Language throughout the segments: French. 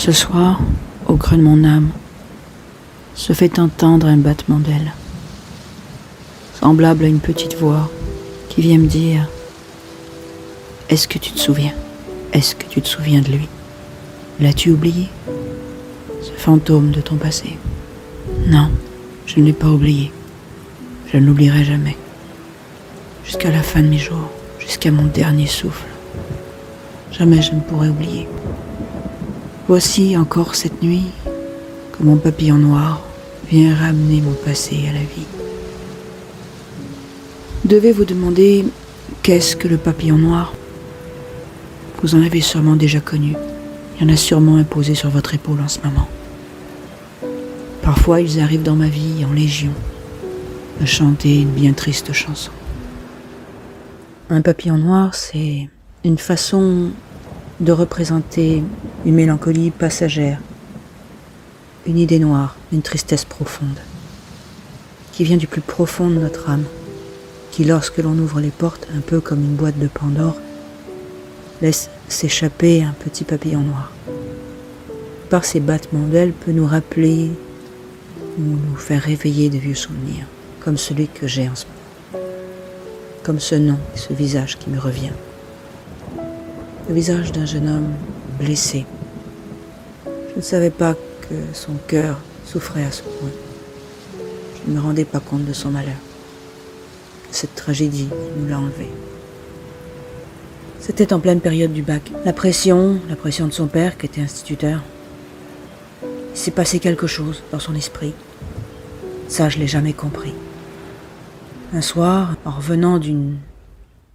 Ce soir, au creux de mon âme, se fait entendre un battement d'ailes, semblable à une petite voix qui vient me dire Est-ce que tu te souviens? Est-ce que tu te souviens de lui? L'as-tu oublié? Ce fantôme de ton passé? Non, je ne l'ai pas oublié. Je ne l'oublierai jamais. Jusqu'à la fin de mes jours, jusqu'à mon dernier souffle. Jamais je ne pourrai oublier. Voici encore cette nuit que mon papillon noir vient ramener mon passé à la vie. Devez vous demander qu'est-ce que le papillon noir? Vous en avez sûrement déjà connu. Il y en a sûrement imposé sur votre épaule en ce moment. Parfois, ils arrivent dans ma vie en légion, me chanter une bien triste chanson. Un papillon noir, c'est une façon de représenter une mélancolie passagère, une idée noire, une tristesse profonde, qui vient du plus profond de notre âme, qui lorsque l'on ouvre les portes, un peu comme une boîte de Pandore, laisse s'échapper un petit papillon noir. Par ses battements d'ailes peut nous rappeler ou nous faire réveiller de vieux souvenirs, comme celui que j'ai en ce moment, comme ce nom et ce visage qui me revient. Le visage d'un jeune homme blessé. Je ne savais pas que son cœur souffrait à ce point. Je ne me rendais pas compte de son malheur, cette tragédie nous l'a enlevé. C'était en pleine période du bac. La pression, la pression de son père qui était instituteur. Il s'est passé quelque chose dans son esprit. Ça, je l'ai jamais compris. Un soir, en revenant d'une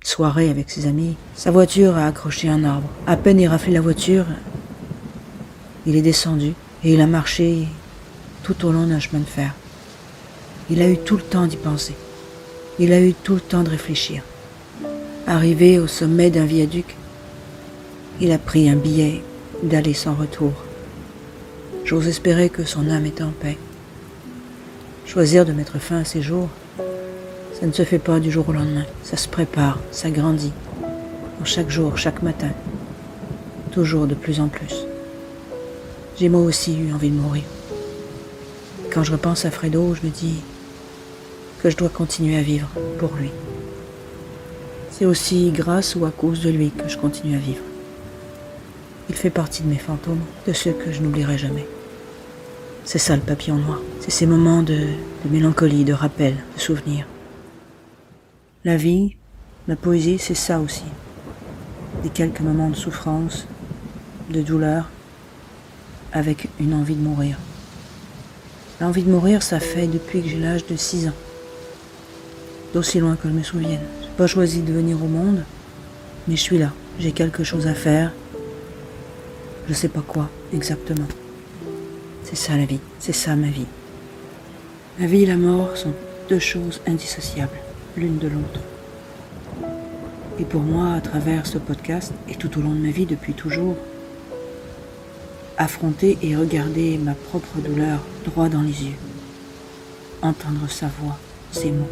soirée avec ses amis, sa voiture a accroché un arbre. À peine il la voiture, il est descendu et il a marché tout au long d'un chemin de fer. Il a eu tout le temps d'y penser. Il a eu tout le temps de réfléchir. Arrivé au sommet d'un viaduc, il a pris un billet d'aller sans retour. J'ose espérer que son âme est en paix. Choisir de mettre fin à ses jours, ça ne se fait pas du jour au lendemain. Ça se prépare, ça grandit. chaque jour, chaque matin. Toujours de plus en plus. J'ai moi aussi eu envie de mourir. Quand je repense à Fredo, je me dis que je dois continuer à vivre pour lui. C'est aussi grâce ou à cause de lui que je continue à vivre. Il fait partie de mes fantômes, de ceux que je n'oublierai jamais. C'est ça le papillon noir. C'est ces moments de, de mélancolie, de rappel, de souvenirs. La vie, la poésie, c'est ça aussi. Des quelques moments de souffrance, de douleur, avec une envie de mourir. L'envie de mourir, ça fait depuis que j'ai l'âge de 6 ans. D'aussi loin que je me souvienne. J'ai pas choisi de venir au monde, mais je suis là. J'ai quelque chose à faire. Je sais pas quoi exactement. C'est ça la vie, c'est ça ma vie. La vie et la mort sont deux choses indissociables l'une de l'autre. Et pour moi, à travers ce podcast, et tout au long de ma vie depuis toujours, affronter et regarder ma propre douleur droit dans les yeux, entendre sa voix, ses mots,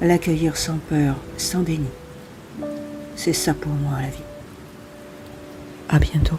l'accueillir sans peur, sans déni, c'est ça pour moi la vie. À bientôt.